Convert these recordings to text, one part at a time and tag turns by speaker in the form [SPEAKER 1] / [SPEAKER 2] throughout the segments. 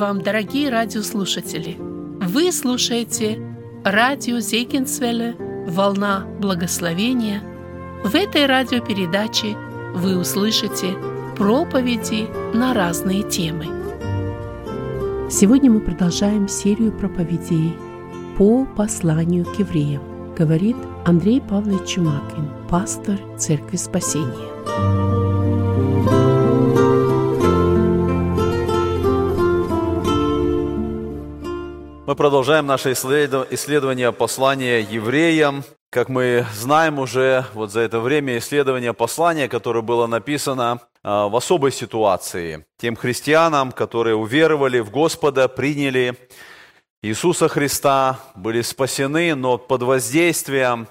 [SPEAKER 1] Вам, дорогие радиослушатели! Вы слушаете радио Зейкинсвелле «Волна благословения». В этой радиопередаче вы услышите проповеди на разные темы. Сегодня мы продолжаем серию проповедей по посланию к евреям, говорит Андрей Павлович Чумакин, пастор Церкви Спасения.
[SPEAKER 2] Мы продолжаем наше исследование послания евреям. Как мы знаем уже вот за это время исследования послания, которое было написано а, в особой ситуации. Тем христианам, которые уверовали в Господа, приняли Иисуса Христа, были спасены, но под воздействием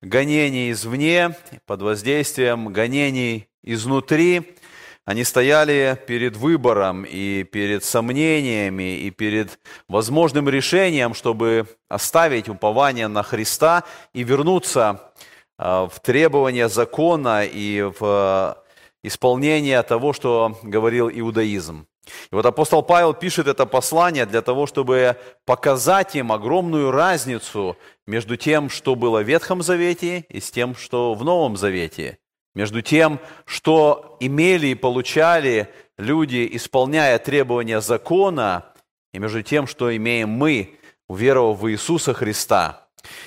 [SPEAKER 2] гонений извне, под воздействием гонений изнутри, они стояли перед выбором и перед сомнениями и перед возможным решением, чтобы оставить упование на Христа и вернуться а, в требования закона и в исполнение того, что говорил иудаизм. И вот апостол Павел пишет это послание для того, чтобы показать им огромную разницу между тем, что было в Ветхом Завете, и с тем, что в Новом Завете – между тем, что имели и получали люди, исполняя требования закона, и между тем, что имеем мы, уверовав в Иисуса Христа.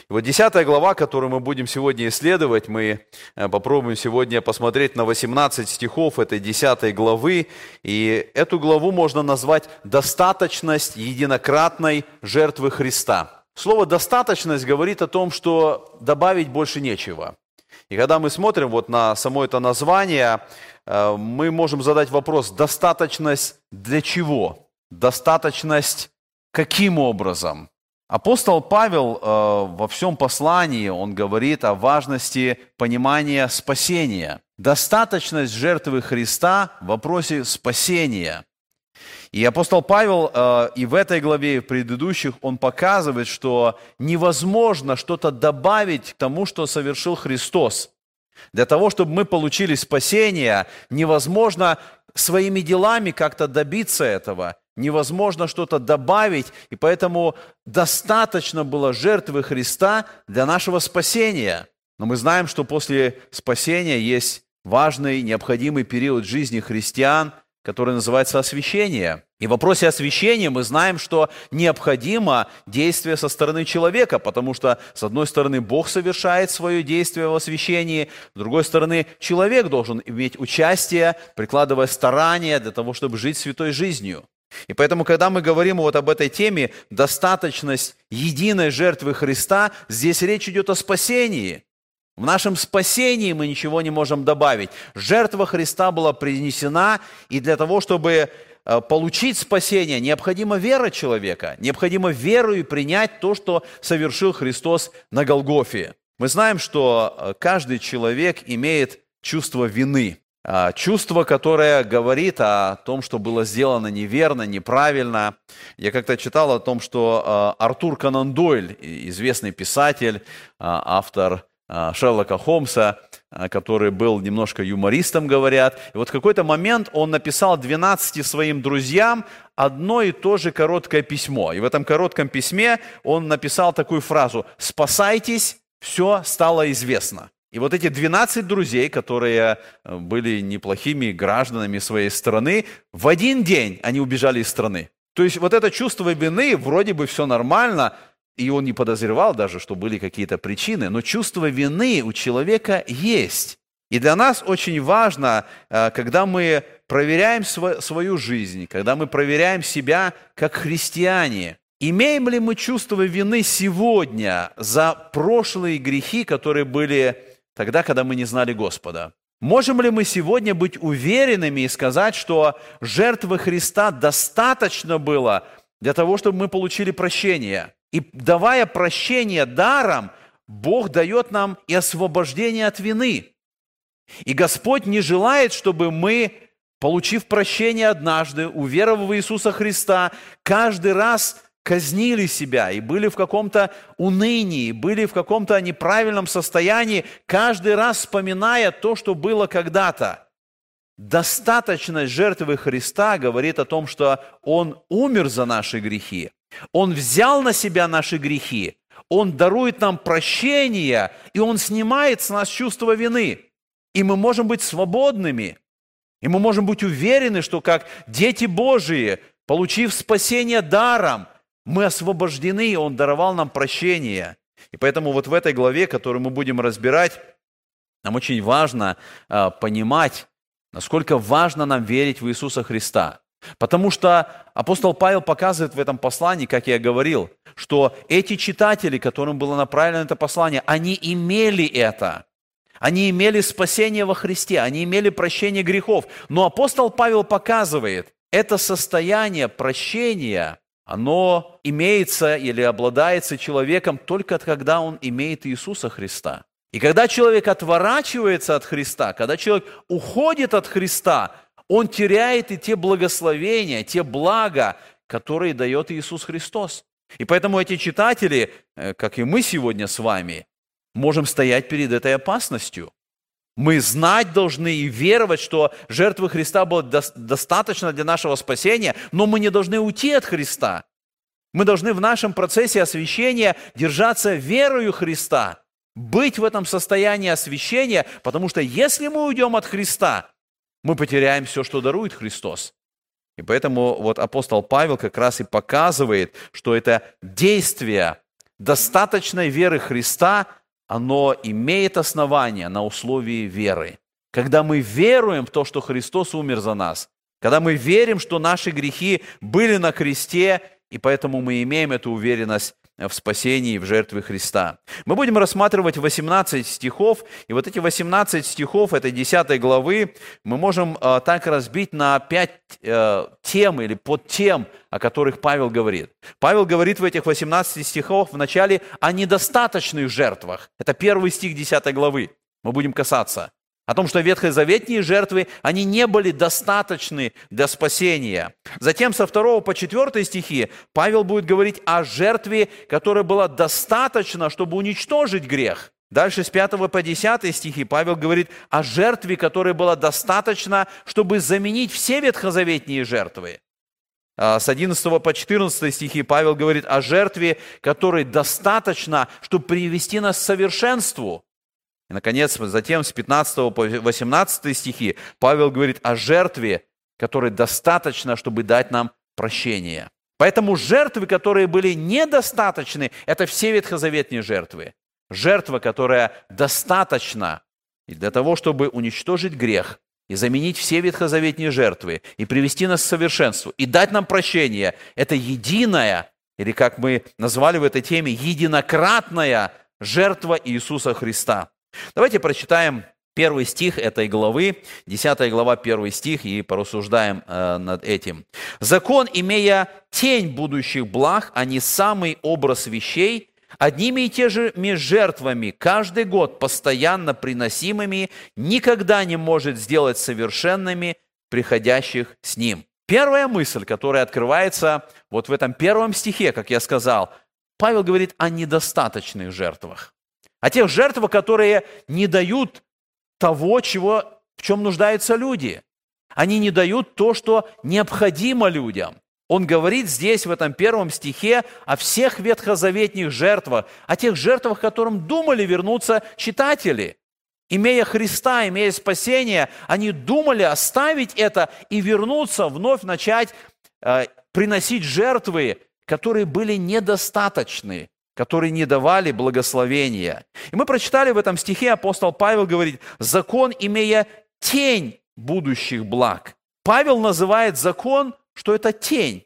[SPEAKER 2] И вот 10 глава, которую мы будем сегодня исследовать, мы э, попробуем сегодня посмотреть на 18 стихов этой 10 главы. И эту главу можно назвать «Достаточность единократной жертвы Христа». Слово «достаточность» говорит о том, что добавить больше нечего. И когда мы смотрим вот на само это название, э, мы можем задать вопрос, достаточность для чего? Достаточность каким образом? Апостол Павел э, во всем послании, он говорит о важности понимания спасения. Достаточность жертвы Христа в вопросе спасения. И апостол Павел э, и в этой главе, и в предыдущих, он показывает, что невозможно что-то добавить к тому, что совершил Христос. Для того, чтобы мы получили спасение, невозможно своими делами как-то добиться этого, невозможно что-то добавить, и поэтому достаточно было жертвы Христа для нашего спасения. Но мы знаем, что после спасения есть важный, необходимый период жизни христиан – который называется освящение. И в вопросе освящения мы знаем, что необходимо действие со стороны человека, потому что, с одной стороны, Бог совершает свое действие в освящении, с другой стороны, человек должен иметь участие, прикладывая старания для того, чтобы жить святой жизнью. И поэтому, когда мы говорим вот об этой теме, достаточность единой жертвы Христа, здесь речь идет о спасении. В нашем спасении мы ничего не можем добавить. Жертва Христа была принесена, и для того, чтобы получить спасение, необходима вера человека, необходимо верою принять то, что совершил Христос на Голгофе. Мы знаем, что э, каждый человек имеет чувство вины, а, чувство, которое говорит о том, что было сделано неверно, неправильно. Я как-то читал о том, что э, Артур Конан Дойль, известный писатель, автор Шерлока Холмса, который был немножко юмористом, говорят. И вот в какой-то момент он написал 12 своим друзьям одно и то же короткое письмо. И в этом коротком письме он написал такую фразу «Спасайтесь, все стало известно». И вот эти 12 друзей, которые э, были неплохими гражданами своей страны, в один день они убежали из страны. То есть вот это чувство вины, вроде бы все нормально, и он не подозревал даже, что были какие-то причины, но чувство вины у человека есть. И для нас очень важно, э, когда мы проверяем свою жизнь, когда мы проверяем себя как христиане, имеем ли мы чувство вины сегодня за прошлые грехи, которые были тогда, когда мы не знали Господа? Можем ли мы сегодня быть уверенными и сказать, что жертвы Христа достаточно было для того, чтобы мы получили прощение? И давая прощение даром, Бог дает нам и освобождение от вины. И Господь не желает, чтобы мы, получив прощение однажды, уверовав в Иисуса Христа, каждый раз казнили себя и были в каком-то унынии, были в каком-то неправильном состоянии, каждый раз вспоминая то, что было когда-то. достаточность жертвы Христа говорит о том, что Он умер за наши грехи, Он взял на себя наши грехи, Он дарует нам прощение, и Он снимает с нас чувство вины. И мы можем быть свободными, и мы можем быть уверены, что как дети Божии, получив спасение даром, мы освобождены, и Он даровал нам прощение. И поэтому вот в этой главе, которую мы будем разбирать, нам очень важно э, понимать, насколько важно нам верить в Иисуса Христа. Потому что апостол Павел показывает в этом послании, как я говорил, что эти читатели, которым было направлено это послание, они имели это. Они имели спасение во Христе, они имели прощение грехов. Но апостол Павел показывает, это состояние прощения, оно имеется или обладается человеком только когда он имеет Иисуса Христа. И когда человек отворачивается от Христа, когда человек уходит от Христа, он теряет и те благословения, те блага, которые дает Иисус Христос. И поэтому эти читатели, э, как и мы сегодня с вами, можем стоять перед этой опасностью. Мы знать должны и веровать, что жертвы Христа было достаточно для нашего спасения, но мы не должны уйти от Христа. Мы должны в нашем процессе освящения держаться верою Христа – быть в этом состоянии освящения, потому что если мы уйдем от Христа, мы потеряем все, что дарует Христос. И поэтому вот апостол Павел как раз и показывает, что это действие достаточной веры Христа, оно имеет основание на условии веры. Когда мы веруем в то, что Христос умер за нас, когда мы верим, что наши грехи были на кресте, и поэтому мы имеем эту уверенность в спасении, в жертве Христа. Мы будем рассматривать 18 стихов, и вот эти 18 стихов этой 10 главы мы можем э, так разбить на 5 э, тем или подтем, о которых Павел говорит. Павел говорит в этих 18 стихах вначале о недостаточных жертвах. Это первый стих 10 главы. Мы будем касаться о том, что ветхозаветные жертвы, они не были достаточны для спасения. Затем со 2 по 4 стихи Павел будет говорить о жертве, которая была достаточна, чтобы уничтожить грех. Дальше с 5 по 10 стихи Павел говорит о жертве, которая была достаточна, чтобы заменить все ветхозаветные жертвы. А с 11 по 14 стихи Павел говорит о жертве, которой достаточно, чтобы привести нас к совершенству. И, наконец, затем с 15 по 18 стихи Павел говорит о жертве, которой достаточно, чтобы дать нам прощение. Поэтому жертвы, которые были недостаточны, это все ветхозаветные жертвы. Жертва, которая достаточна для того, чтобы уничтожить грех и заменить все ветхозаветные жертвы и привести нас к совершенству и дать нам прощение, это единая, или как мы назвали в этой теме, единократная жертва Иисуса Христа. Давайте прочитаем первый стих этой главы, 10 глава, первый стих, и порассуждаем э, над этим. «Закон, имея тень будущих благ, а не самый образ вещей, одними и те же жертвами каждый год постоянно приносимыми, никогда не может сделать совершенными приходящих с ним». Первая мысль, которая открывается вот в этом первом стихе, как я сказал, Павел говорит о недостаточных жертвах о тех жертвах, которые не дают того, чего, в чем нуждаются люди. Они не дают то, что необходимо людям. Он говорит здесь, в этом первом стихе, о всех ветхозаветных жертвах, о тех жертвах, к которым думали вернуться читатели. Имея Христа, имея спасение, они думали оставить это и вернуться, вновь начать э, приносить жертвы, которые были недостаточны которые не давали благословения. И мы прочитали в этом стихе, апостол Павел говорит, закон, имея тень будущих благ. Павел называет закон, что это тень.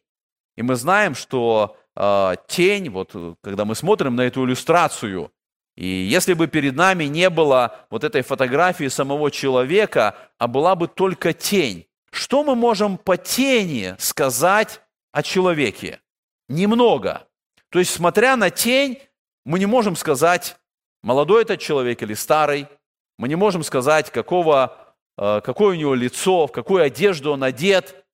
[SPEAKER 2] И мы знаем, что э, тень, вот когда мы смотрим на эту иллюстрацию, и если бы перед нами не было вот этой фотографии самого человека, а была бы только тень, что мы можем по тени сказать о человеке? Немного. То есть, смотря на тень, мы не можем сказать, молодой этот человек или старый. Мы не можем сказать, какого, э, какое у него лицо, в какую одежду он одет.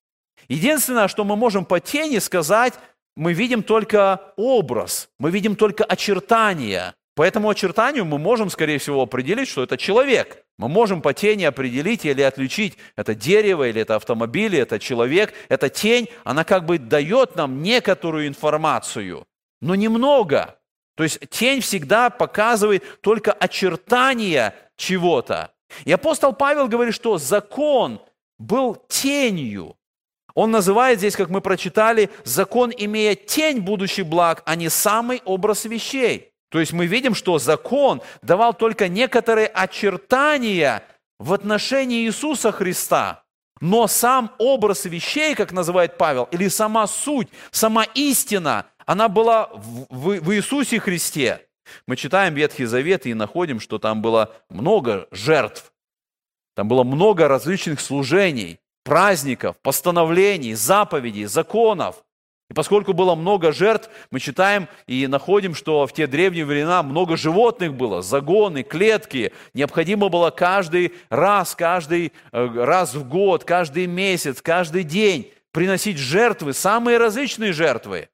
[SPEAKER 2] Единственное, что мы можем по тени сказать, мы видим только образ, мы видим только очертания. По этому очертанию мы можем, скорее всего, определить, что это человек. Мы можем по тени определить или отличить, это дерево, или это автомобиль, или это человек. Эта тень, она как бы дает нам некоторую информацию, но немного. То есть тень всегда показывает только очертания чего-то. И апостол Павел говорит, что закон был тенью. Он называет здесь, как мы прочитали, закон, имея тень будущих благ, а не самый образ вещей. То есть мы видим, что закон давал только некоторые очертания в отношении Иисуса Христа. Но сам образ вещей, как называет Павел, или сама суть, сама истина, она была в, в, Иисусе Христе. Мы читаем Ветхий Завет и находим, что там было много жертв, там было много различных служений, праздников, постановлений, заповедей, законов. И поскольку было много жертв, мы читаем и находим, что в те древние времена много животных было, загоны, клетки. Необходимо было каждый раз, каждый э, раз в год, каждый месяц, каждый день приносить жертвы, самые различные жертвы.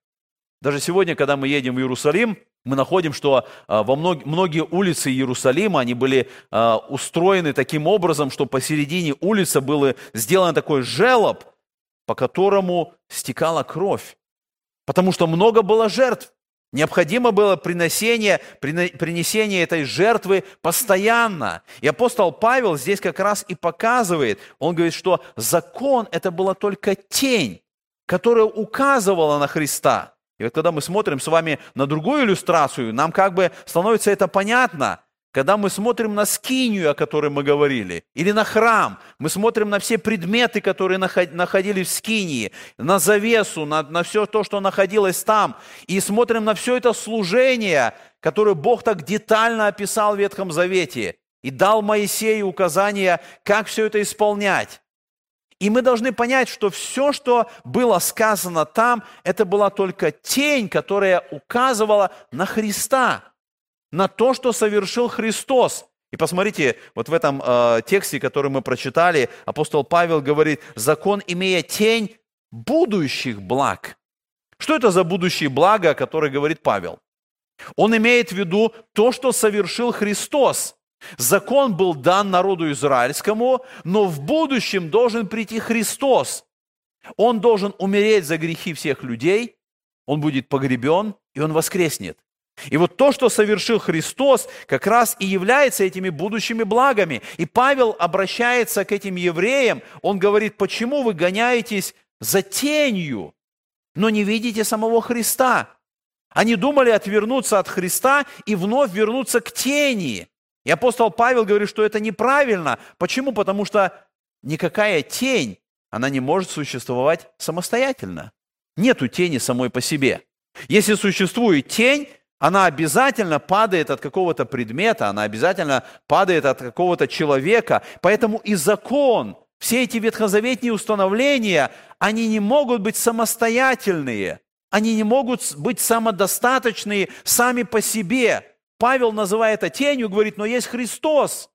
[SPEAKER 2] Даже сегодня, когда мы едем в Иерусалим, мы находим, что э, во мног, многие улицы Иерусалима, они были э, устроены таким образом, что посередине улицы было сделано такой желоб, по которому стекала кровь потому что много было жертв. Необходимо было приносение, принесение этой жертвы постоянно. И апостол Павел здесь как раз и показывает, он говорит, что закон – это была только тень, которая указывала на Христа. И вот когда мы смотрим с вами на другую иллюстрацию, нам как бы становится это понятно – когда мы смотрим на скинию, о которой мы говорили, или на храм, мы смотрим на все предметы, которые находились в скинии, на завесу, на, на все то, что находилось там, и смотрим на все это служение, которое Бог так детально описал в Ветхом Завете, и дал Моисею указания, как все это исполнять. И мы должны понять, что все, что было сказано там, это была только тень, которая указывала на Христа – на то, что совершил Христос. И посмотрите, вот в этом э, тексте, который мы прочитали, апостол Павел говорит, закон, имея тень будущих благ. Что это за будущие блага, о которых говорит Павел? Он имеет в виду то, что совершил Христос. Закон был дан народу израильскому, но в будущем должен прийти Христос. Он должен умереть за грехи всех людей, он будет погребен, и он воскреснет. И вот то, что совершил Христос, как раз и является этими будущими благами. И Павел обращается к этим евреям, он говорит, почему вы гоняетесь за тенью, но не видите самого Христа? Они думали отвернуться от Христа и вновь вернуться к тени. И апостол Павел говорит, что это неправильно. Почему? Потому что никакая тень, она не может существовать самостоятельно. Нету тени самой по себе. Если существует тень, она обязательно падает от какого-то предмета, она обязательно падает от какого-то человека. Поэтому и закон, все эти ветхозаветные установления, они не могут быть самостоятельные, они не могут быть самодостаточные сами по себе. Павел называет это тенью, говорит, но есть Христос.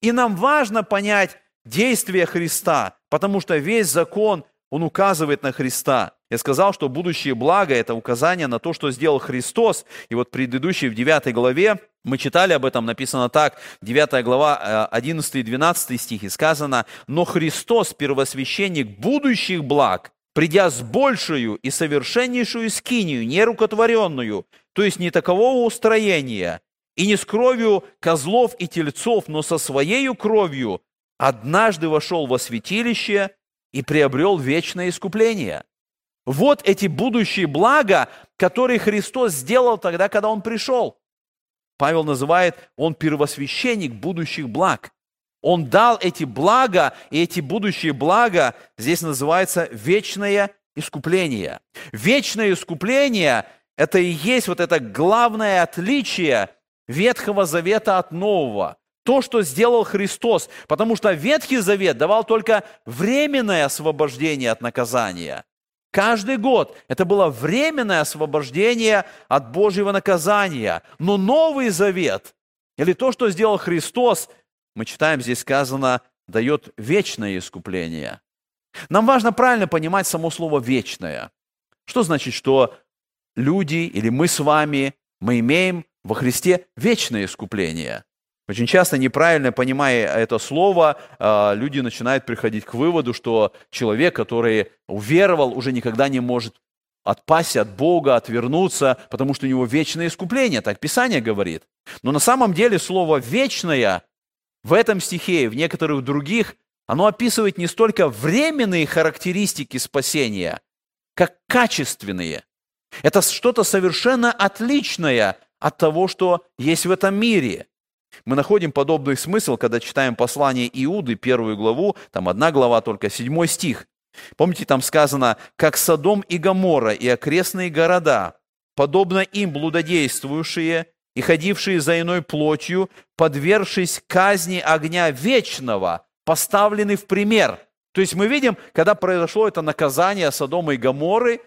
[SPEAKER 2] И нам важно понять действие Христа, потому что весь закон, он указывает на Христа. Я сказал, что будущее благо – это указание на то, что сделал Христос. И вот предыдущей в 9 главе мы читали об этом, написано так, 9 глава, 11 и 12 стихи, сказано, «Но Христос, первосвященник будущих благ, придя с большую и совершеннейшую скинию, нерукотворенную, то есть не такового устроения, и не с кровью козлов и тельцов, но со своей кровью, однажды вошел во святилище и приобрел вечное искупление». Вот эти будущие блага, которые Христос сделал тогда, когда Он пришел. Павел называет, Он первосвященник будущих благ. Он дал эти блага, и эти будущие блага здесь называется вечное искупление. Вечное искупление – это и есть вот это главное отличие Ветхого Завета от Нового. То, что сделал Христос. Потому что Ветхий Завет давал только временное освобождение от наказания – Каждый год это было временное освобождение от Божьего наказания. Но Новый Завет, или то, что сделал Христос, мы читаем здесь сказано, дает вечное искупление. Нам важно правильно понимать само слово «вечное». Что значит, что люди или мы с вами, мы имеем во Христе вечное искупление. Очень часто, неправильно понимая это слово, а, люди начинают приходить к выводу, что человек, который уверовал, уже никогда не может отпасть от Бога, отвернуться, потому что у него вечное искупление, так Писание говорит. Но на самом деле слово «вечное» в этом стихе и в некоторых других, оно описывает не столько временные характеристики спасения, как качественные. Это что-то совершенно отличное от того, что есть в этом мире – мы находим подобный смысл, когда читаем послание Иуды, первую главу, там одна глава только, седьмой стих. Помните, там сказано, как Содом и Гоморра и окрестные города, подобно им блудодействующие и ходившие за иной плотью, подвергшись казни огня вечного, поставлены в пример. То есть мы видим, когда произошло это наказание Содома и Гоморры,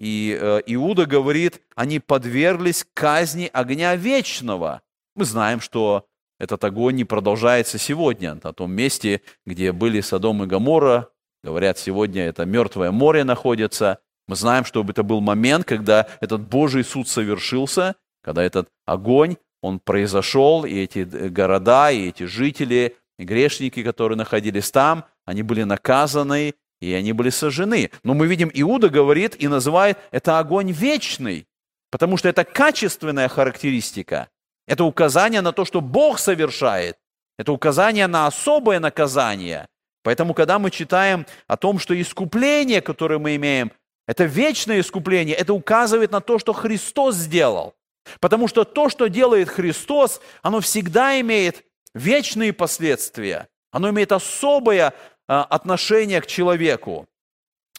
[SPEAKER 2] и э, Иуда говорит, они подверглись казни огня вечного. Мы знаем, что этот огонь не продолжается сегодня. На том месте, где были Содом и Гамора, говорят, сегодня это мертвое море находится. Мы знаем, что это был момент, когда этот Божий суд совершился, когда этот огонь, он произошел, и эти города, и эти жители, и грешники, которые находились там, они были наказаны, и они были сожжены. Но мы видим, Иуда говорит и называет это огонь вечный, потому что это качественная характеристика. Это указание на то, что Бог совершает. Это указание на особое наказание. Поэтому, когда мы читаем о том, что искупление, которое мы имеем, это вечное искупление, это указывает на то, что Христос сделал. Потому что то, что делает Христос, оно всегда имеет вечные последствия. Оно имеет особое отношение к человеку.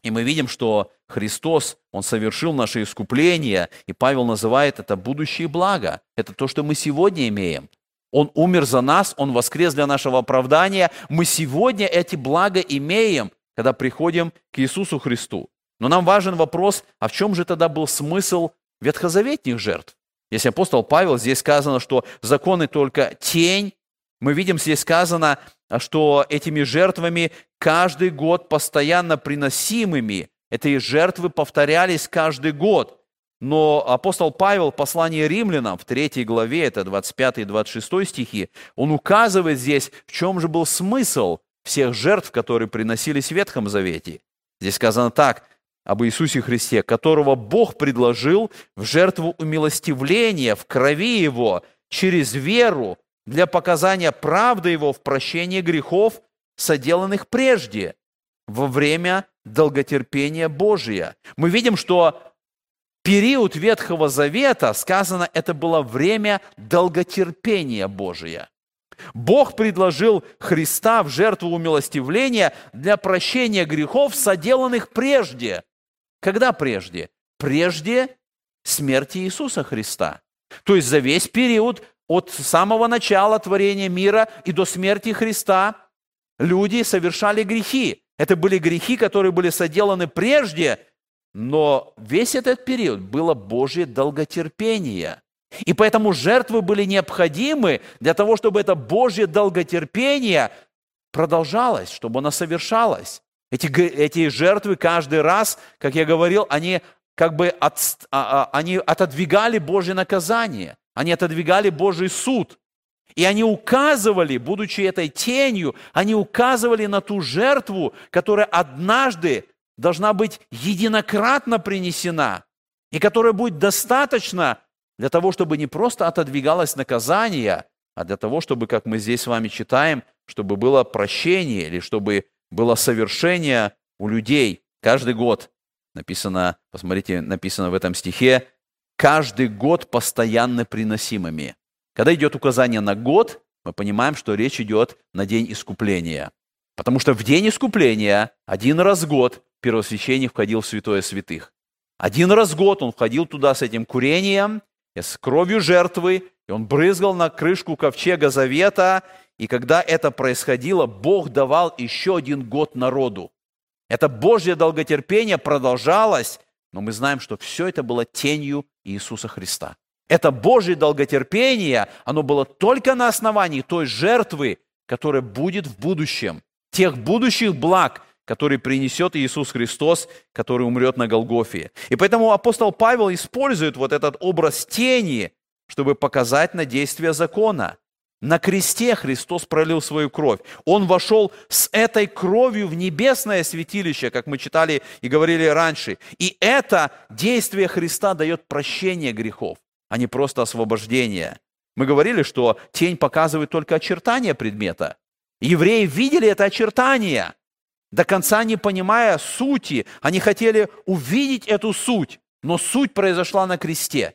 [SPEAKER 2] И мы видим, что Христос, Он совершил наше искупление, и Павел называет это будущее благо. Это то, что мы сегодня имеем. Он умер за нас, Он воскрес для нашего оправдания. Мы сегодня эти блага имеем, когда приходим к Иисусу Христу. Но нам важен вопрос, а в чем же тогда был смысл ветхозаветных жертв? Если апостол Павел, здесь сказано, что законы только тень, мы видим, здесь сказано, что этими жертвами каждый год постоянно приносимыми, эти жертвы повторялись каждый год. Но апостол Павел в послании римлянам в 3 главе, это 25 и 26 стихи, он указывает здесь, в чем же был смысл всех жертв, которые приносились в Ветхом Завете. Здесь сказано так, об Иисусе Христе, которого Бог предложил в жертву умилостивления в крови Его через веру для показания правды Его в прощении грехов, соделанных прежде, во время долготерпения Божия. Мы видим, что период Ветхого Завета, сказано, это было время долготерпения Божия. Бог предложил Христа в жертву умилостивления для прощения грехов, соделанных прежде. Когда прежде? Прежде смерти Иисуса Христа. То есть за весь период от самого начала творения мира и до смерти Христа люди совершали грехи. Это были грехи, которые были соделаны прежде, но весь этот период было Божье долготерпение. И поэтому жертвы были необходимы для того, чтобы это Божье долготерпение продолжалось, чтобы оно совершалось. Эти, эти жертвы каждый раз, как я говорил, они как бы от, а, а, они отодвигали Божье наказание. Они отодвигали Божий суд. И они указывали, будучи этой тенью, они указывали на ту жертву, которая однажды должна быть единократно принесена, и которая будет достаточно для того, чтобы не просто отодвигалось наказание, а для того, чтобы, как мы здесь с вами читаем, чтобы было прощение или чтобы было совершение у людей каждый год. Написано, посмотрите, написано в этом стихе, каждый год постоянно приносимыми. Когда идет указание на год, мы понимаем, что речь идет на день искупления. Потому что в день искупления один раз в год первосвященник входил в святое святых. Один раз в год он входил туда с этим курением, с кровью жертвы, и он брызгал на крышку ковчега завета, и когда это происходило, Бог давал еще один год народу. Это Божье долготерпение продолжалось но мы знаем, что все это было тенью Иисуса Христа. Это Божье долготерпение, оно было только на основании той жертвы, которая будет в будущем, тех будущих благ, которые принесет Иисус Христос, который умрет на Голгофе. И поэтому апостол Павел использует вот этот образ тени, чтобы показать на действие закона. На кресте Христос пролил свою кровь. Он вошел с этой кровью в небесное святилище, как мы читали и говорили раньше. И это действие Христа дает прощение грехов, а не просто освобождение. Мы говорили, что тень показывает только очертания предмета. Евреи видели это очертание, до конца не понимая сути. Они хотели увидеть эту суть, но суть произошла на кресте.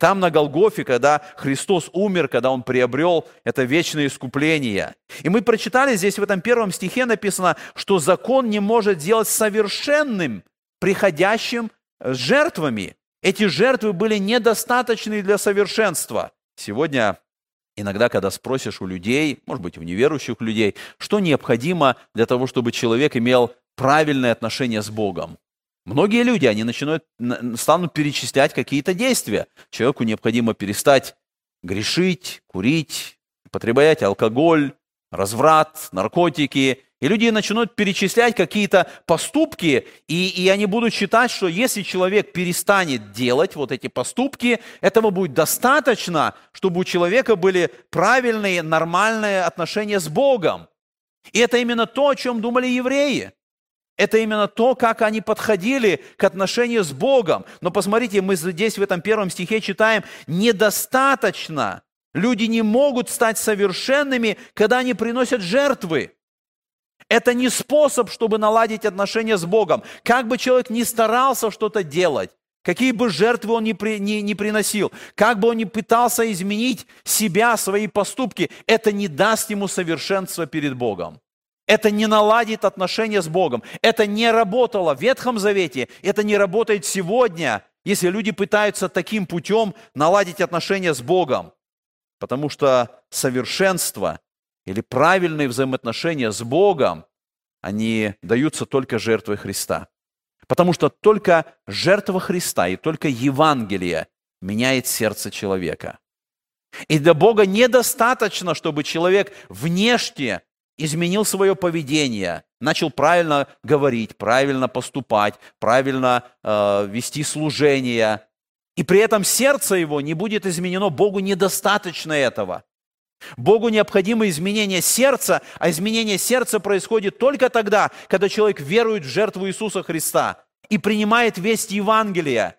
[SPEAKER 2] Там, на Голгофе, когда Христос умер, когда Он приобрел это вечное искупление. И мы прочитали здесь в этом первом стихе написано, что закон не может делать совершенным приходящим с жертвами. Эти жертвы были недостаточны для совершенства. Сегодня иногда, когда спросишь у людей, может быть, у неверующих людей, что необходимо для того, чтобы человек имел правильное отношение с Богом. Многие люди, они начинают, станут перечислять какие-то действия. Человеку необходимо перестать грешить, курить, употреблять алкоголь, разврат, наркотики. И люди начнут перечислять какие-то поступки, и, и они будут считать, что если человек перестанет делать вот эти поступки, этого будет достаточно, чтобы у человека были правильные, нормальные отношения с Богом. И это именно то, о чем думали евреи. Это именно то, как они подходили к отношению с Богом. Но посмотрите, мы здесь в этом первом стихе читаем, недостаточно. Люди не могут стать совершенными, когда они приносят жертвы. Это не способ, чтобы наладить отношения с Богом. Как бы человек ни старался что-то делать, какие бы жертвы он ни, при, ни, ни приносил, как бы он ни пытался изменить себя, свои поступки, это не даст ему совершенства перед Богом это не наладит отношения с Богом. Это не работало в Ветхом Завете, это не работает сегодня, если люди пытаются таким путем наладить отношения с Богом. Потому что совершенство или правильные взаимоотношения с Богом, они даются только жертвой Христа. Потому что только жертва Христа и только Евангелие меняет сердце человека. И для Бога недостаточно, чтобы человек внешне изменил свое поведение, начал правильно говорить, правильно поступать, правильно э, вести служение, и при этом сердце его не будет изменено, Богу недостаточно этого. Богу необходимо изменение сердца, а изменение сердца происходит только тогда, когда человек верует в жертву Иисуса Христа и принимает весть Евангелия.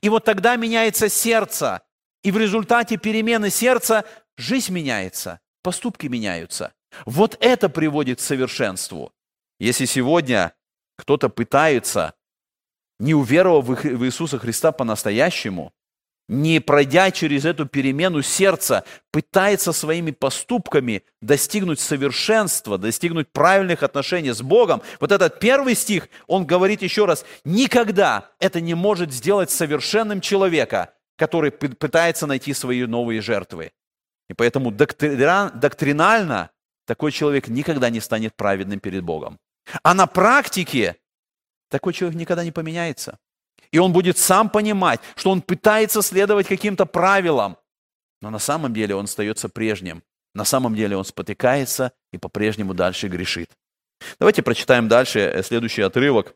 [SPEAKER 2] И вот тогда меняется сердце, и в результате перемены сердца жизнь меняется, поступки меняются. Вот это приводит к совершенству. Если сегодня кто-то пытается, не уверовав в Иисуса Христа по-настоящему, не пройдя через эту перемену сердца, пытается своими поступками достигнуть совершенства, достигнуть правильных отношений с Богом. Вот этот первый стих, он говорит еще раз, никогда это не может сделать совершенным человека, который пытается найти свои новые жертвы. И поэтому доктринально такой человек никогда не станет праведным перед Богом. А на практике такой человек никогда не поменяется. И он будет сам понимать, что он пытается следовать каким-то правилам, но на самом деле он остается прежним. На самом деле он спотыкается и по-прежнему дальше грешит. Давайте прочитаем дальше э, следующий отрывок.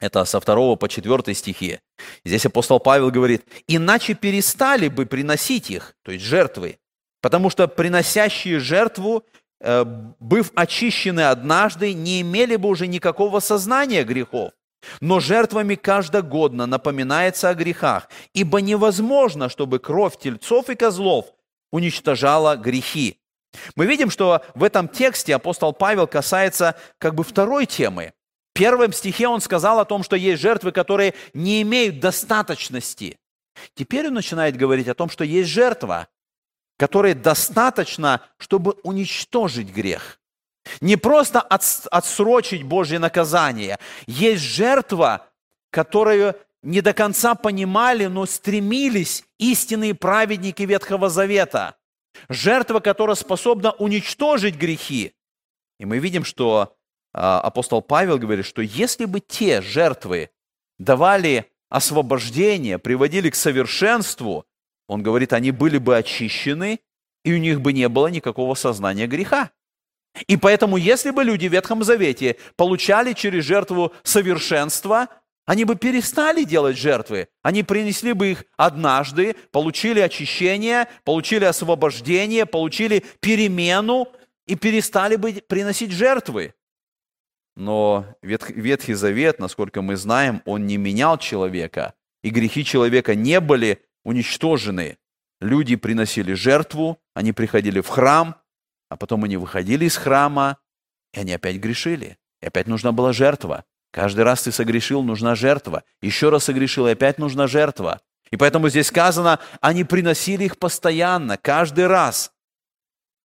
[SPEAKER 2] Это со 2 по 4 стихи. Здесь апостол Павел говорит, «Иначе перестали бы приносить их, то есть жертвы, потому что приносящие жертву быв очищены однажды, не имели бы уже никакого сознания грехов. Но жертвами каждогодно напоминается о грехах, ибо невозможно, чтобы кровь тельцов и козлов уничтожала грехи. Мы видим, что в этом тексте апостол Павел касается как бы второй темы. В первом стихе он сказал о том, что есть жертвы, которые не имеют достаточности. Теперь он начинает говорить о том, что есть жертва, которой достаточно, чтобы уничтожить грех. Не просто отсрочить Божье наказание. Есть жертва, которую не до конца понимали, но стремились истинные праведники Ветхого Завета. Жертва, которая способна уничтожить грехи. И мы видим, что а, апостол Павел говорит, что если бы те жертвы давали освобождение, приводили к совершенству, он говорит, они были бы очищены, и у них бы не было никакого сознания греха. И поэтому, если бы люди в Ветхом Завете получали через жертву совершенство, они бы перестали делать жертвы. Они принесли бы их однажды, получили очищение, получили освобождение, получили перемену и перестали бы приносить жертвы. Но Ветхий Завет, насколько мы знаем, он не менял человека, и грехи человека не были уничтожены. Люди приносили жертву, они приходили в храм, а потом они выходили из храма, и они опять грешили. И опять нужна была жертва. Каждый раз ты согрешил, нужна жертва. Еще раз согрешил, и опять нужна жертва. И поэтому здесь сказано, они приносили их постоянно, каждый раз.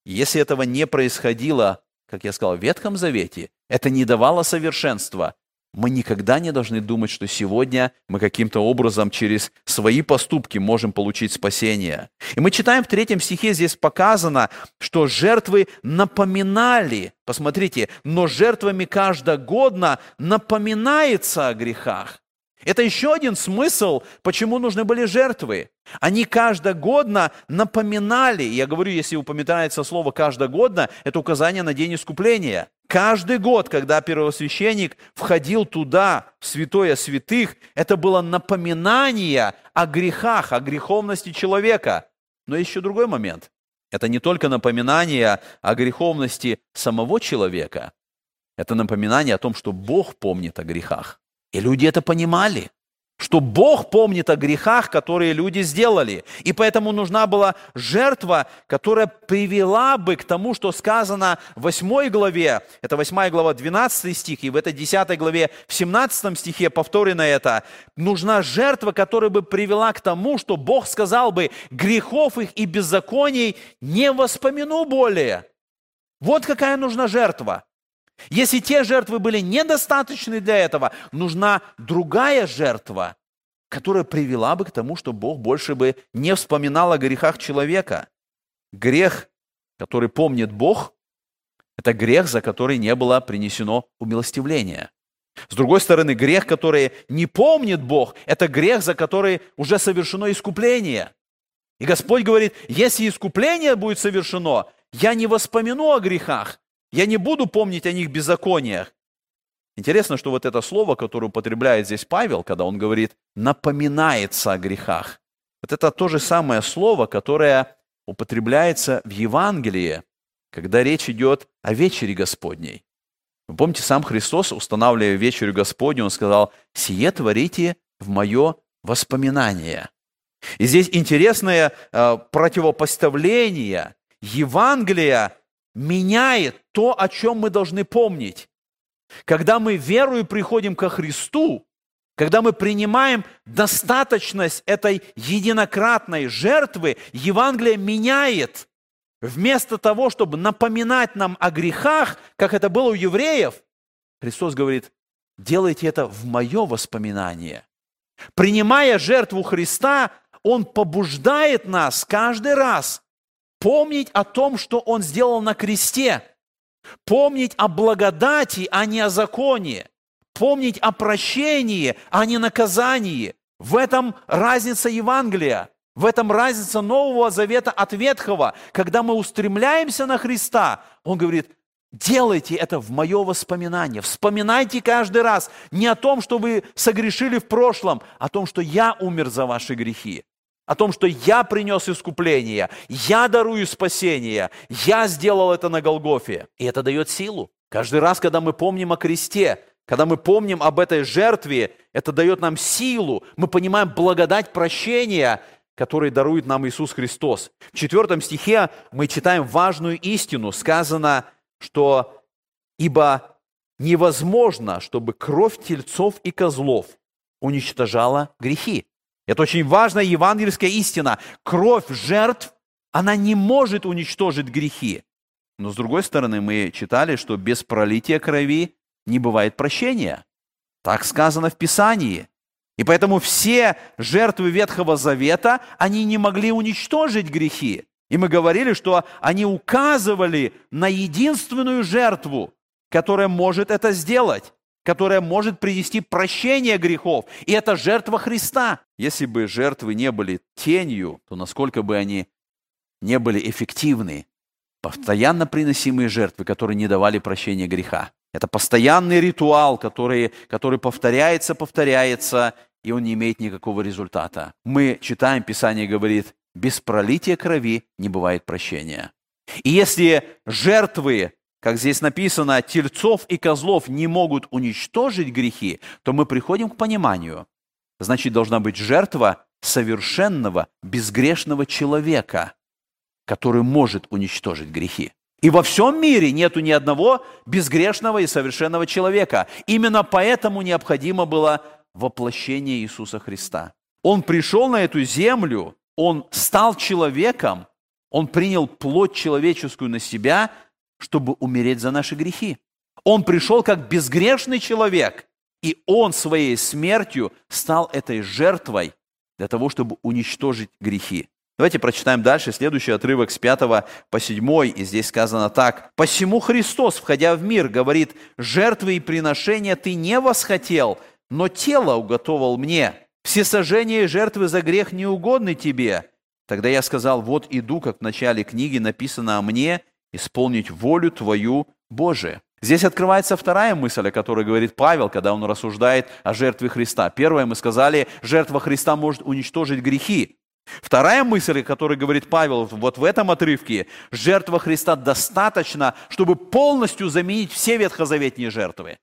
[SPEAKER 2] Если этого не происходило, как я сказал, в Ветхом Завете, это не давало совершенства, мы никогда не должны думать, что сегодня мы каким-то образом через свои поступки можем получить спасение. И мы читаем в третьем стихе, здесь показано, что жертвы напоминали, посмотрите, но жертвами каждогодно напоминается о грехах. Это еще один смысл, почему нужны были жертвы. Они каждогодно напоминали, я говорю, если упоминается слово каждогодно, это указание на день искупления. Каждый год, когда первосвященник входил туда, в святое святых, это было напоминание о грехах, о греховности человека. Но еще другой момент. Это не только напоминание о греховности самого человека, это напоминание о том, что Бог помнит о грехах. И люди это понимали, что Бог помнит о грехах, которые люди сделали. И поэтому нужна была жертва, которая привела бы к тому, что сказано в 8 главе, это 8 глава, 12 стих, и в этой 10 главе, в 17 стихе повторено это. Нужна жертва, которая бы привела к тому, что Бог сказал бы, грехов их и беззаконий не воспомяну более. Вот какая нужна жертва – если те жертвы были недостаточны для этого, нужна другая жертва, которая привела бы к тому, что Бог больше бы не вспоминал о грехах человека. Грех, который помнит Бог, это грех, за который не было принесено умилостивление. С другой стороны, грех, который не помнит Бог, это грех, за который уже совершено искупление. И Господь говорит, если искупление будет совершено, я не воспомяну о грехах, я не буду помнить о них беззакониях. Интересно, что вот это слово, которое употребляет здесь Павел, когда он говорит «напоминается о грехах», вот это то же самое слово, которое употребляется в Евангелии, когда речь идет о вечере Господней. Вы помните, сам Христос, устанавливая вечерю Господню, Он сказал, «Сие творите в мое воспоминание». И здесь интересное э, противопоставление Евангелия меняет то, о чем мы должны помнить. Когда мы верою приходим ко Христу, когда мы принимаем достаточность этой единократной жертвы, Евангелие меняет. Вместо того, чтобы напоминать нам о грехах, как это было у евреев, Христос говорит, делайте это в мое воспоминание. Принимая жертву Христа, Он побуждает нас каждый раз помнить о том, что Он сделал на кресте, помнить о благодати, а не о законе, помнить о прощении, а не наказании. В этом разница Евангелия, в этом разница Нового Завета от Ветхого. Когда мы устремляемся на Христа, Он говорит, делайте это в мое воспоминание. Вспоминайте каждый раз не о том, что вы согрешили в прошлом, а о том, что я умер за ваши грехи о том, что я принес искупление, я дарую спасение, я сделал это на Голгофе. И это дает силу. Каждый раз, когда мы помним о кресте, когда мы помним об этой жертве, это дает нам силу. Мы понимаем благодать прощения, который дарует нам Иисус Христос. В четвертом стихе мы читаем важную истину. Сказано, что «Ибо невозможно, чтобы кровь тельцов и козлов уничтожала грехи». Это очень важная евангельская истина. Кровь жертв, она не может уничтожить грехи. Но с другой стороны, мы читали, что без пролития крови не бывает прощения. Так сказано в Писании. И поэтому все жертвы Ветхого Завета, они не могли уничтожить грехи. И мы говорили, что они указывали на единственную жертву, которая может это сделать которая может принести прощение грехов. И это жертва Христа. Если бы жертвы не были тенью, то насколько бы они не были эффективны. Постоянно приносимые жертвы, которые не давали прощения греха. Это постоянный ритуал, который, который повторяется, повторяется, и он не имеет никакого результата. Мы читаем, Писание говорит, без пролития крови не бывает прощения. И если жертвы, как здесь написано, тельцов и козлов не могут уничтожить грехи, то мы приходим к пониманию, значит, должна быть жертва совершенного, безгрешного человека, который может уничтожить грехи. И во всем мире нету ни одного безгрешного и совершенного человека. Именно поэтому необходимо было воплощение Иисуса Христа. Он пришел на эту землю, он стал человеком, он принял плоть человеческую на себя, чтобы умереть за наши грехи. Он пришел как безгрешный человек, и он своей смертью стал этой жертвой для того, чтобы уничтожить грехи. Давайте прочитаем дальше следующий отрывок с 5 по 7, и здесь сказано так. «Посему Христос, входя в мир, говорит, жертвы и приношения ты не восхотел, но тело уготовал мне. Все сожжения и жертвы за грех не угодны тебе. Тогда я сказал, вот иду, как в начале книги написано о мне, исполнить волю твою, Боже». Здесь открывается вторая мысль, о которой говорит Павел, когда он рассуждает о жертве Христа. Первое, мы сказали, жертва Христа может уничтожить грехи. Вторая мысль, о которой говорит Павел вот в этом отрывке, жертва Христа достаточно, чтобы полностью заменить все ветхозаветные жертвы.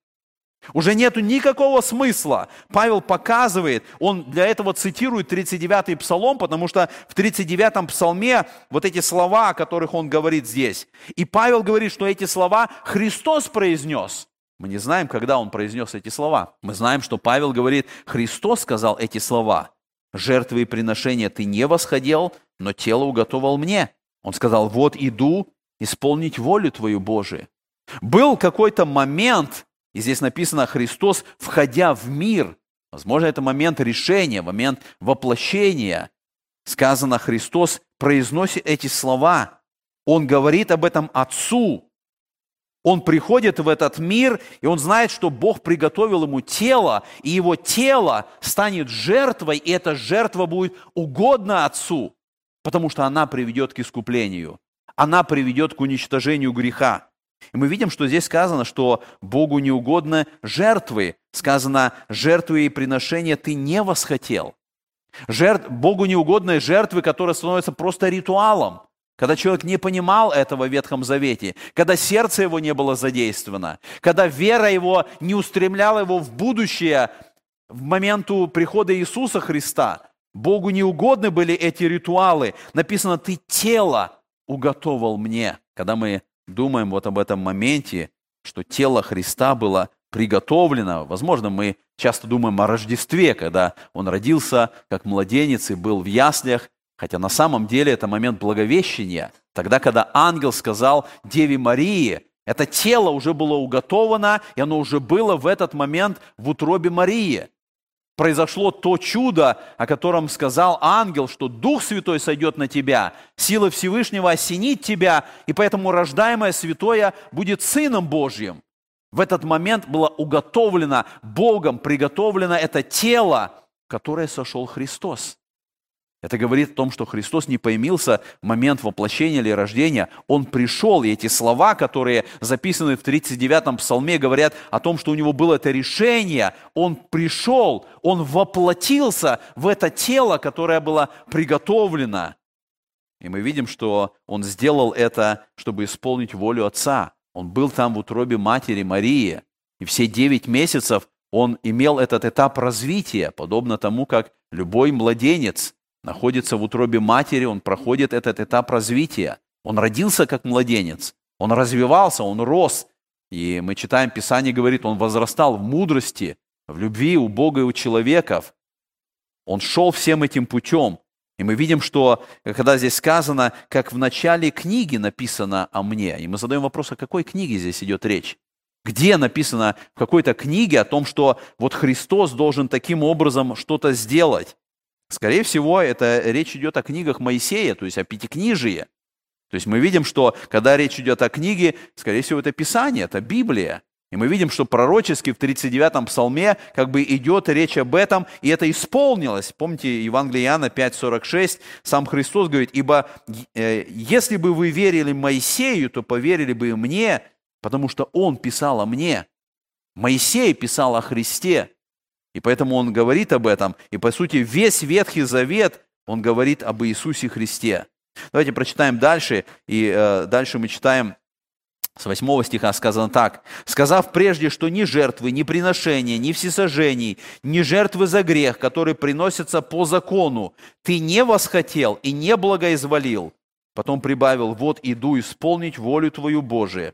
[SPEAKER 2] Уже нету никакого смысла. Павел показывает, он для этого цитирует 39-й псалом, потому что в 39-м псалме вот эти слова, о которых он говорит здесь. И Павел говорит, что эти слова Христос произнес. Мы не знаем, когда он произнес эти слова. Мы знаем, что Павел говорит, Христос сказал эти слова жертвы и приношения ты не восходил, но тело уготовал мне. Он сказал, вот иду исполнить волю твою, Божию. Был какой-то момент, и здесь написано, Христос, входя в мир, возможно, это момент решения, момент воплощения, сказано, Христос произносит эти слова. Он говорит об этом Отцу, он приходит в этот мир, и он знает, что Бог приготовил ему тело, и его тело станет жертвой, и эта жертва будет угодна Отцу, потому что она приведет к искуплению, она приведет к уничтожению греха. И мы видим, что здесь сказано, что Богу не угодно жертвы. Сказано, жертвы и приношения ты не восхотел. Жертв, Богу неугодные жертвы, которые становятся просто ритуалом когда человек не понимал этого в Ветхом Завете, когда сердце его не было задействовано, когда вера его не устремляла его в будущее в моменту прихода Иисуса Христа, Богу не угодны были эти ритуалы. Написано, ты тело уготовал мне. Когда мы думаем вот об этом моменте, что тело Христа было приготовлено, возможно, мы часто думаем о Рождестве, когда он родился как младенец и был в яслях, Хотя на самом деле это момент благовещения. Тогда, когда ангел сказал Деве Марии, это тело уже было уготовано, и оно уже было в этот момент в утробе Марии. Произошло то чудо, о котором сказал ангел, что Дух Святой сойдет на тебя, сила Всевышнего осенит тебя, и поэтому рождаемое святое будет Сыном Божьим. В этот момент было уготовлено Богом, приготовлено это тело, в которое сошел Христос. Это говорит о том, что Христос не появился в момент воплощения или рождения. Он пришел, и эти слова, которые записаны в 39-м псалме, говорят о том, что у него было это решение. Он пришел, он воплотился в это тело, которое было приготовлено. И мы видим, что он сделал это, чтобы исполнить волю Отца. Он был там в утробе матери Марии. И все девять месяцев он имел этот этап развития, подобно тому, как любой младенец – находится в утробе матери, он проходит этот этап развития. Он родился как младенец, он развивался, он рос. И мы читаем, Писание говорит, он возрастал в мудрости, в любви у Бога и у человеков. Он шел всем этим путем. И мы видим, что когда здесь сказано, как в начале книги написано о мне, и мы задаем вопрос, о какой книге здесь идет речь? Где написано в какой-то книге о том, что вот Христос должен таким образом что-то сделать? Скорее всего, это речь идет о книгах Моисея, то есть о Пятикнижии. То есть мы видим, что когда речь идет о книге, скорее всего, это Писание, это Библия. И мы видим, что пророчески в 39-м псалме как бы идет речь об этом, и это исполнилось. Помните, Евангелие Иоанна 5,46, сам Христос говорит, «Ибо э, если бы вы верили Моисею, то поверили бы и мне, потому что он писал о мне. Моисей писал о Христе. И поэтому он говорит об этом. И по сути весь Ветхий Завет, он говорит об Иисусе Христе. Давайте прочитаем дальше. И э, дальше мы читаем с 8 стиха сказано так. «Сказав прежде, что ни жертвы, ни приношения, ни всесожжений, ни жертвы за грех, которые приносятся по закону, ты не восхотел и не благоизволил». Потом прибавил, «Вот иду исполнить волю твою Божию».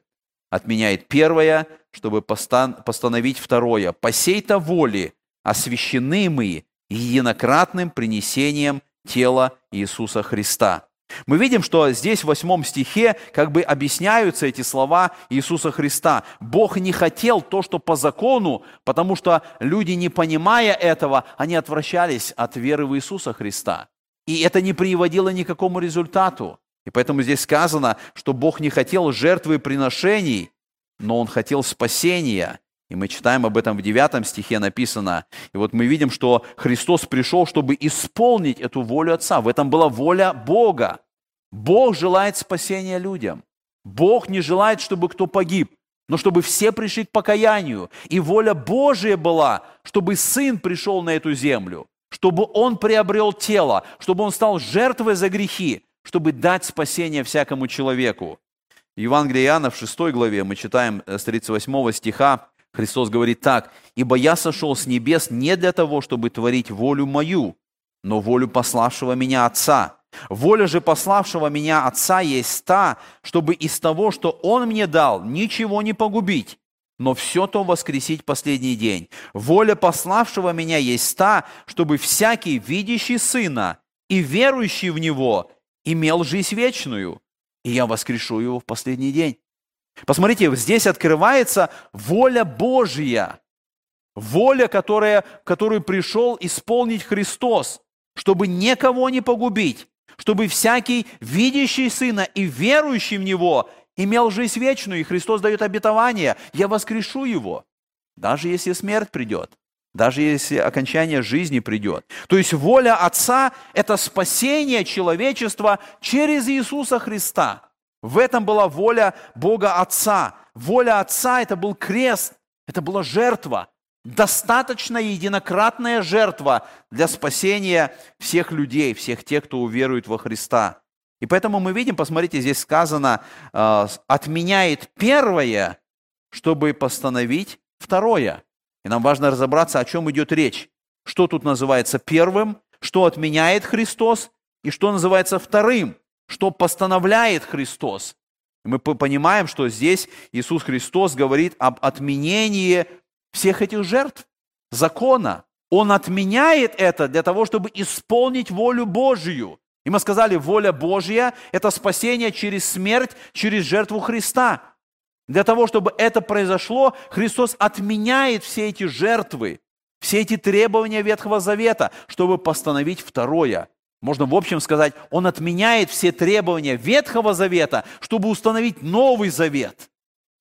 [SPEAKER 2] Отменяет первое, чтобы постановить второе. «По сей-то воле освящены мы единократным принесением тела Иисуса Христа». Мы видим, что здесь в восьмом стихе как бы объясняются эти слова Иисуса Христа. Бог не хотел то, что по закону, потому что люди, не понимая этого, они отвращались от веры в Иисуса Христа. И это не приводило ни к какому результату. И поэтому здесь сказано, что Бог не хотел жертвы и приношений, но Он хотел спасения. И мы читаем об этом в 9 стихе написано. И вот мы видим, что Христос пришел, чтобы исполнить эту волю Отца. В этом была воля Бога. Бог желает спасения людям. Бог не желает, чтобы кто погиб, но чтобы все пришли к покаянию. И воля Божия была, чтобы Сын пришел на эту землю, чтобы Он приобрел тело, чтобы Он стал жертвой за грехи, чтобы дать спасение всякому человеку. В Евангелии Иоанна в 6 главе мы читаем с 38 стиха, Христос говорит так, «Ибо я сошел с небес не для того, чтобы творить волю мою, но волю пославшего меня Отца. Воля же пославшего меня Отца есть та, чтобы из того, что Он мне дал, ничего не погубить, но все то воскресить последний день. Воля пославшего меня есть та, чтобы всякий, видящий Сына и верующий в Него, имел жизнь вечную, и я воскрешу его в последний день. Посмотрите, здесь открывается воля Божья, воля, которая, которую пришел исполнить Христос, чтобы никого не погубить, чтобы всякий, видящий Сына и верующий в Него, имел жизнь вечную, и Христос дает обетование, я воскрешу его, даже если смерть придет, даже если окончание жизни придет. То есть воля Отца – это спасение человечества через Иисуса Христа – в этом была воля Бога Отца. Воля Отца – это был крест, это была жертва, достаточно единократная жертва для спасения всех людей, всех тех, кто уверует во Христа. И поэтому мы видим, посмотрите, здесь сказано, э, отменяет первое, чтобы постановить второе. И нам важно разобраться, о чем идет речь. Что тут называется первым, что отменяет Христос, и что называется вторым – что постановляет Христос. Мы понимаем, что здесь Иисус Христос говорит об отменении всех этих жертв, закона. Он отменяет это для того, чтобы исполнить волю Божию. И мы сказали, воля Божья – это спасение через смерть, через жертву Христа. Для того, чтобы это произошло, Христос отменяет все эти жертвы, все эти требования Ветхого Завета, чтобы постановить второе можно в общем сказать, он отменяет все требования Ветхого Завета, чтобы установить Новый Завет.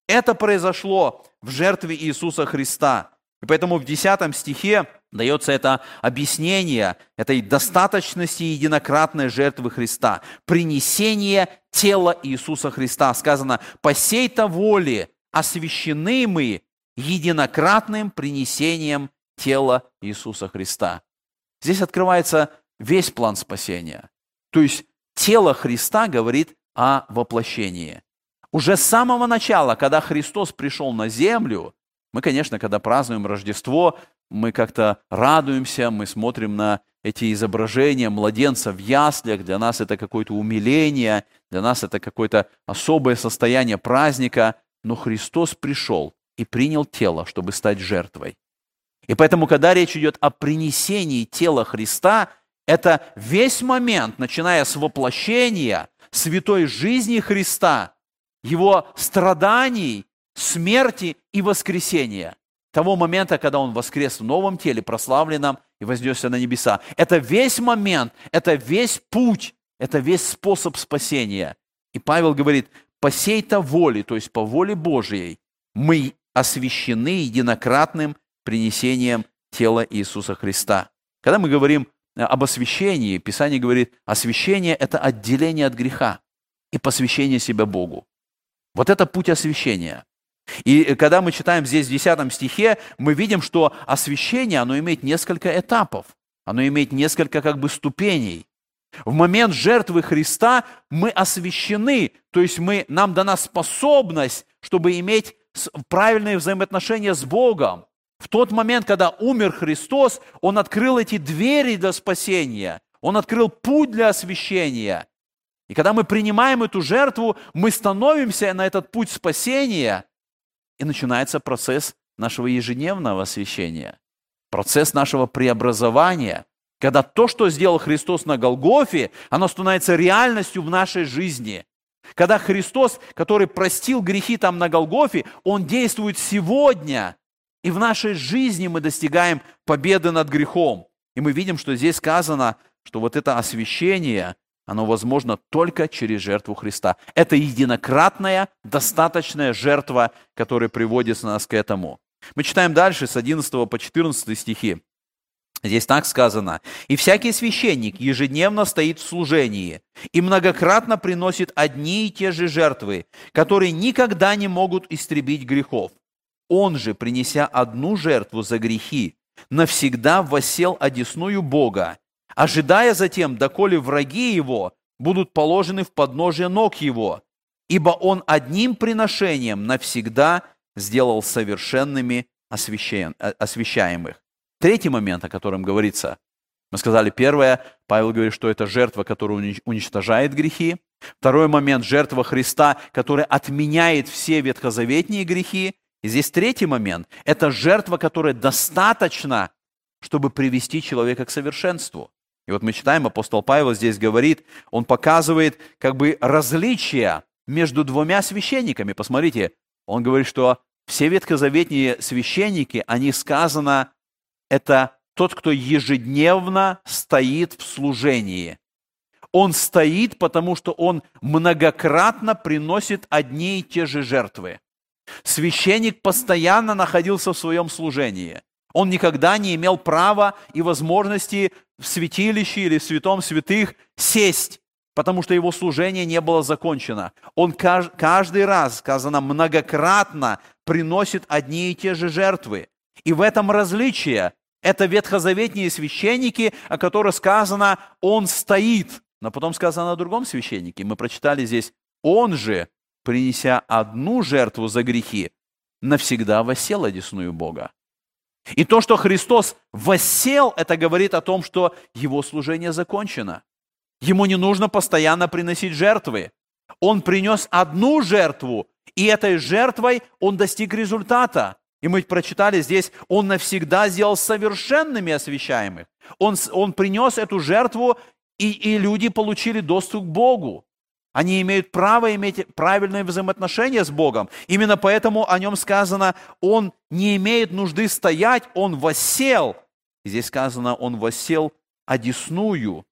[SPEAKER 2] Это произошло в жертве Иисуса Христа. И поэтому в 10 стихе дается это объяснение этой достаточности единократной жертвы Христа. Принесение тела Иисуса Христа. Сказано, по сей-то воле освящены мы единократным принесением тела Иисуса Христа. Здесь открывается весь план спасения. То есть тело Христа говорит о воплощении. Уже с самого начала, когда Христос пришел на землю, мы, конечно, когда празднуем Рождество, мы как-то радуемся, мы смотрим на эти изображения младенца в яслях, для нас это какое-то умиление, для нас это какое-то особое состояние праздника, но Христос пришел и принял тело, чтобы стать жертвой. И поэтому, когда речь идет о принесении тела Христа, это весь момент, начиная с воплощения святой жизни Христа, его страданий, смерти и воскресения. Того момента, когда он воскрес в новом теле, прославленном и вознесся на небеса. Это весь момент, это весь путь, это весь способ спасения. И Павел говорит, по сей-то воле, то есть по воле Божией, мы освящены единократным принесением тела Иисуса Христа. Когда мы говорим об освящении, Писание говорит, освящение – это отделение от греха и посвящение себя Богу. Вот это путь освящения. И когда мы читаем здесь в 10 стихе, мы видим, что освящение, оно имеет несколько этапов, оно имеет несколько как бы ступеней. В момент жертвы Христа мы освящены, то есть мы, нам дана способность, чтобы иметь правильные взаимоотношения с Богом. В тот момент, когда умер Христос, Он открыл эти двери для спасения, Он открыл путь для освящения. И когда мы принимаем эту жертву, мы становимся на этот путь спасения, и начинается процесс нашего ежедневного освящения, процесс нашего преобразования – когда то, что сделал Христос на Голгофе, оно становится реальностью в нашей жизни. Когда Христос, который простил грехи там на Голгофе, Он действует сегодня. И в нашей жизни мы достигаем победы над грехом. И мы видим, что здесь сказано, что вот это освящение, оно возможно только через жертву Христа. Это единократная, достаточная жертва, которая приводит нас к этому. Мы читаем дальше с 11 по 14 стихи. Здесь так сказано. «И всякий священник ежедневно стоит в служении и многократно приносит одни и те же жертвы, которые никогда не могут истребить грехов. Он же, принеся одну жертву за грехи, навсегда восел одесную Бога, ожидая затем, доколе враги его будут положены в подножие ног его, ибо он одним приношением навсегда сделал совершенными освящаемых. Третий момент, о котором говорится, мы сказали, первое, Павел говорит, что это жертва, которая уничтожает грехи. Второй момент, жертва Христа, которая отменяет все ветхозаветные грехи. И здесь третий момент, это жертва, которая достаточно, чтобы привести человека к совершенству. И вот мы читаем, апостол Павел здесь говорит, он показывает как бы различия между двумя священниками. Посмотрите, он говорит, что все ветхозаветные священники, они сказано, это тот, кто ежедневно стоит в служении. Он стоит, потому что он многократно приносит одни и те же жертвы. Священник постоянно находился в своем служении. Он никогда не имел права и возможности в святилище или в святом святых сесть, потому что его служение не было закончено. Он каждый раз, сказано, многократно приносит одни и те же жертвы. И в этом различие это ветхозаветные священники, о которых сказано «он стоит». Но потом сказано о другом священнике. Мы прочитали здесь «он же, принеся одну жертву за грехи, навсегда воссел одесную Бога». И то, что Христос воссел, это говорит о том, что его служение закончено. Ему не нужно постоянно приносить жертвы. Он принес одну жертву, и этой жертвой он достиг результата. И мы прочитали здесь, Он навсегда сделал совершенными освящаемых. Он, он принес эту жертву, и, и люди получили доступ к Богу. Они имеют право иметь правильные взаимоотношения с Богом. Именно поэтому о нем сказано, он не имеет нужды стоять, он восел. здесь сказано, он восел одесную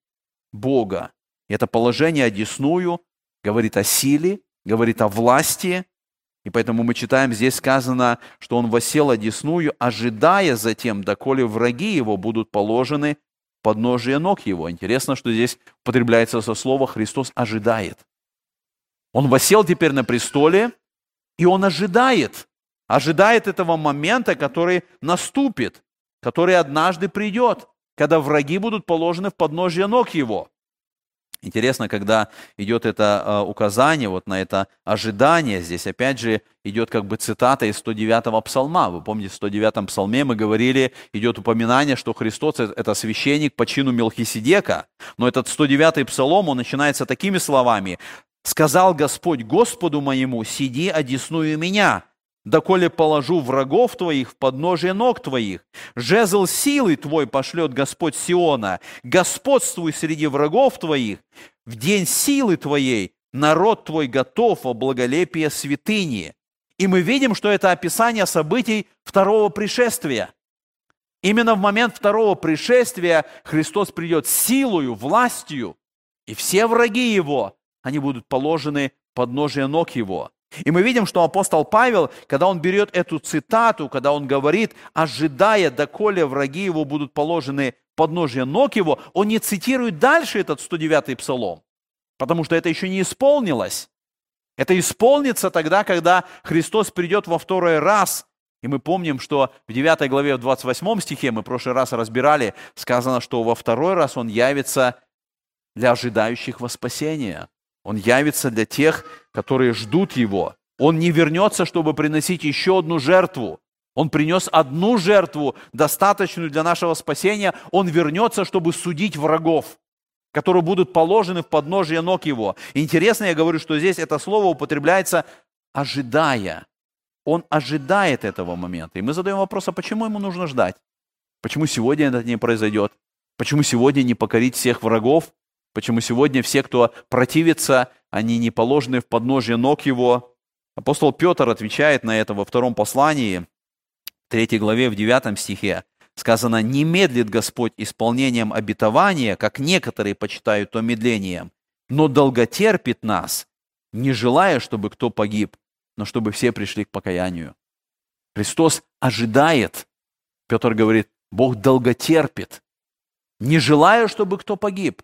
[SPEAKER 2] Бога. Это положение одесную говорит о силе, говорит о власти, и поэтому мы читаем, здесь сказано, что он восел одесную, ожидая затем, доколе враги его будут положены под ножие ног его. Интересно, что здесь употребляется со слова «Христос ожидает». Он восел теперь на престоле, и он ожидает, ожидает этого момента, который наступит, который однажды придет, когда враги будут положены в подножие ног его. Интересно, когда идет это а, указание, вот на это ожидание, здесь опять же идет как бы цитата из 109-го псалма. Вы помните, в 109-м псалме мы говорили, идет упоминание, что Христос – это священник по чину Мелхиседека. Но этот 109-й псалом, он начинается такими словами. «Сказал Господь Господу моему, сиди, одесную меня, доколе положу врагов твоих в подножие ног твоих. Жезл силы твой пошлет Господь Сиона, господствуй среди врагов твоих. В день силы твоей народ твой готов во благолепие святыни». И мы видим, что это описание событий второго пришествия. Именно в момент второго пришествия Христос придет силою, властью, и все враги Его, они будут положены под ножие ног Его. И мы видим, что апостол Павел, когда он берет эту цитату, когда он говорит, ожидая, доколе враги его будут положены под ножья ног его, он не цитирует дальше этот 109-й псалом, потому что это еще не исполнилось. Это исполнится тогда, когда Христос придет во второй раз. И мы помним, что в 9 главе, в 28 стихе, мы в прошлый раз разбирали, сказано, что во второй раз Он явится для ожидающих во спасение. Он явится для тех, которые ждут Его. Он не вернется, чтобы приносить еще одну жертву. Он принес одну жертву, достаточную для нашего спасения. Он вернется, чтобы судить врагов которые будут положены в подножие ног его. интересно, я говорю, что здесь это слово употребляется ожидая. Он ожидает этого момента. И мы задаем вопрос, а почему ему нужно ждать? Почему сегодня это не произойдет? Почему сегодня не покорить всех врагов? Почему сегодня все, кто противится, они не положены в подножие ног его? Апостол Петр отвечает на это во втором послании, в третьей главе, в девятом стихе сказано, не медлит Господь исполнением обетования, как некоторые почитают то медлением, но долготерпит нас, не желая, чтобы кто погиб, но чтобы все пришли к покаянию. Христос ожидает, Петр говорит, Бог долготерпит, не желая, чтобы кто погиб,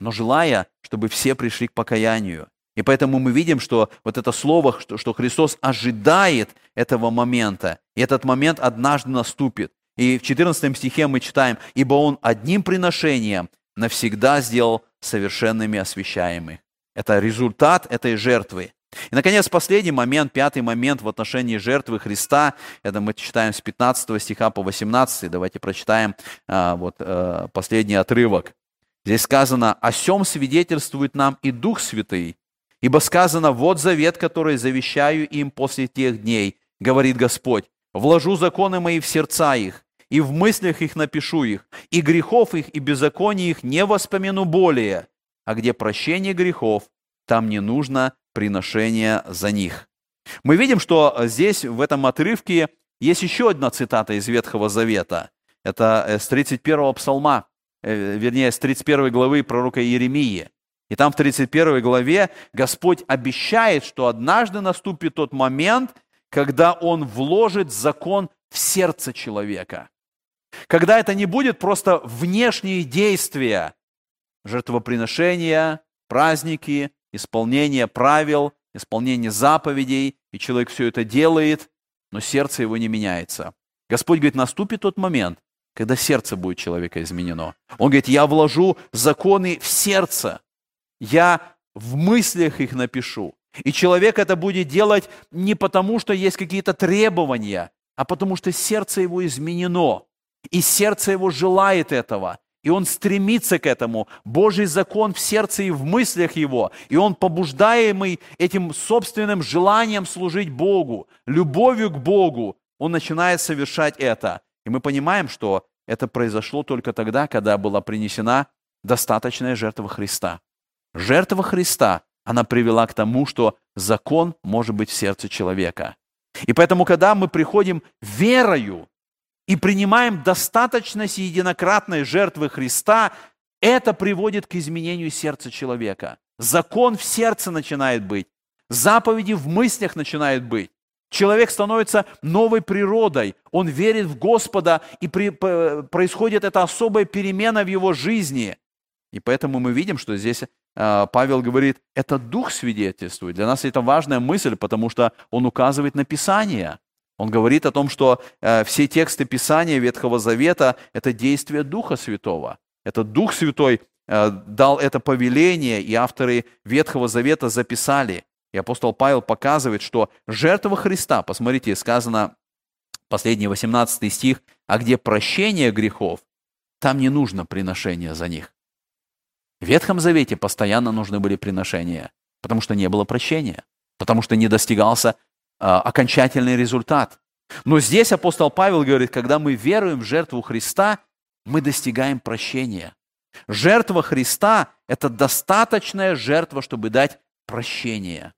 [SPEAKER 2] но желая, чтобы все пришли к покаянию. И поэтому мы видим, что вот это слово, что, что Христос ожидает этого момента, и этот момент однажды наступит. И в 14 стихе мы читаем, «Ибо Он одним приношением навсегда сделал совершенными освящаемых». Это результат этой жертвы. И, наконец, последний момент, пятый момент в отношении жертвы Христа, это мы читаем с 15 стиха по 18, давайте прочитаем а, вот, а, последний отрывок. Здесь сказано, «О сем свидетельствует нам и Дух Святый, ибо сказано, вот завет, который завещаю им после тех дней, говорит Господь, вложу законы мои в сердца их, и в мыслях их напишу их, и грехов их, и беззаконий их не воспомяну более. А где прощение грехов, там не нужно приношение за них. Мы видим, что здесь, в этом отрывке, есть еще одна цитата из Ветхого Завета. Это э, с 31 псалма, вернее, с 31 главы пророка Иеремии. И там в 31 главе Господь обещает, что однажды наступит тот момент, когда Он вложит закон в сердце человека. Когда это не будет просто внешние действия, жертвоприношения, праздники, исполнение правил, исполнение заповедей, и человек все это делает, но сердце его не меняется. Господь говорит, наступит тот момент, когда сердце будет человека изменено. Он говорит, я вложу законы в сердце, я в мыслях их напишу. И человек это будет делать не потому, что есть какие-то требования, а потому что сердце его изменено. И сердце его желает этого. И он стремится к этому. Божий закон в сердце и в мыслях его. И он, побуждаемый этим собственным желанием служить Богу, любовью к Богу, он начинает совершать это. И мы понимаем, что это произошло только тогда, когда была принесена достаточная жертва Христа. Жертва Христа, она привела к тому, что закон может быть в сердце человека. И поэтому, когда мы приходим верою и принимаем достаточность единократной жертвы Христа, это приводит к изменению сердца человека. Закон в сердце начинает быть, заповеди в мыслях начинают быть. Человек становится новой природой, он верит в Господа, и при, происходит эта особая перемена в его жизни. И поэтому мы видим, что здесь э, Павел говорит, это Дух свидетельствует. Для нас это важная мысль, потому что он указывает на Писание. Он говорит о том, что э, все тексты Писания Ветхого Завета – это действие Духа Святого. Это Дух Святой э, дал это повеление, и авторы Ветхого Завета записали. И апостол Павел показывает, что жертва Христа, посмотрите, сказано, последний 18 стих, а где прощение грехов, там не нужно приношения за них. В Ветхом Завете постоянно нужны были приношения, потому что не было прощения, потому что не достигался а, окончательный результат. Но здесь апостол Павел говорит, когда мы веруем в жертву Христа, мы достигаем прощения. Жертва Христа – это достаточная жертва, чтобы дать прощение.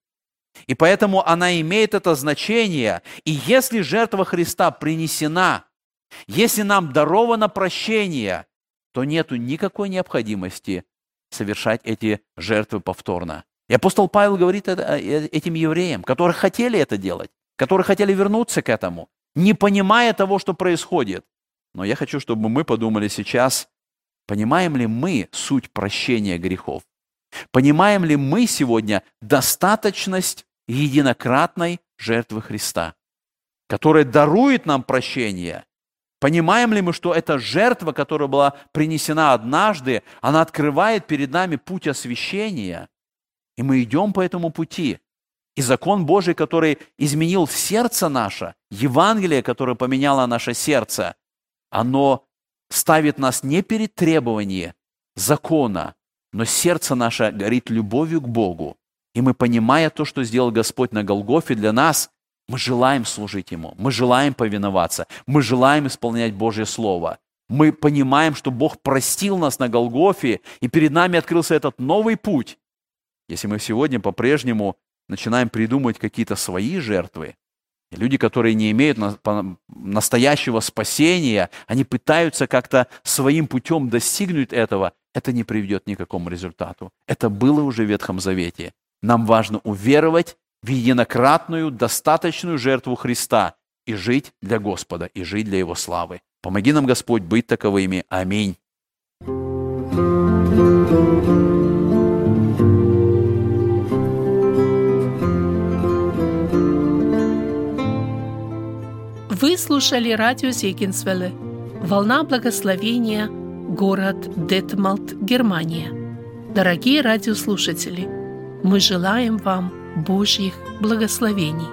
[SPEAKER 2] И поэтому она имеет это значение. И если жертва Христа принесена, если нам даровано прощение, то нет никакой необходимости совершать эти жертвы повторно. И апостол Павел говорит это, э, этим евреям, которые хотели это делать, которые хотели вернуться к этому, не понимая того, что происходит. Но я хочу, чтобы мы подумали сейчас, понимаем ли мы суть прощения грехов? Понимаем ли мы сегодня достаточность единократной жертвы Христа, которая дарует нам прощение. Понимаем ли мы, что эта жертва, которая была принесена однажды, она открывает перед нами путь освящения, и мы идем по этому пути. И закон Божий, который изменил сердце наше, Евангелие, которое поменяло наше сердце, оно ставит нас не перед требованием закона, но сердце наше горит любовью к Богу. И мы, понимая то, что сделал Господь на Голгофе для нас, мы желаем служить Ему, мы желаем повиноваться, мы желаем исполнять Божье Слово. Мы понимаем, что Бог простил нас на Голгофе, и перед нами открылся этот новый путь. Если мы сегодня по-прежнему начинаем придумывать какие-то свои жертвы, люди, которые не имеют настоящего спасения, они пытаются как-то своим путем достигнуть этого, это не приведет ни к какому результату. Это было уже в Ветхом Завете. Нам важно уверовать в единократную, достаточную жертву Христа и жить для Господа, и жить для Его славы. Помоги нам, Господь, быть таковыми. Аминь.
[SPEAKER 1] Вы слушали радио Зегенсвелле «Волна благословения», город Детмалт, Германия. Дорогие радиослушатели, мы желаем вам Божьих благословений.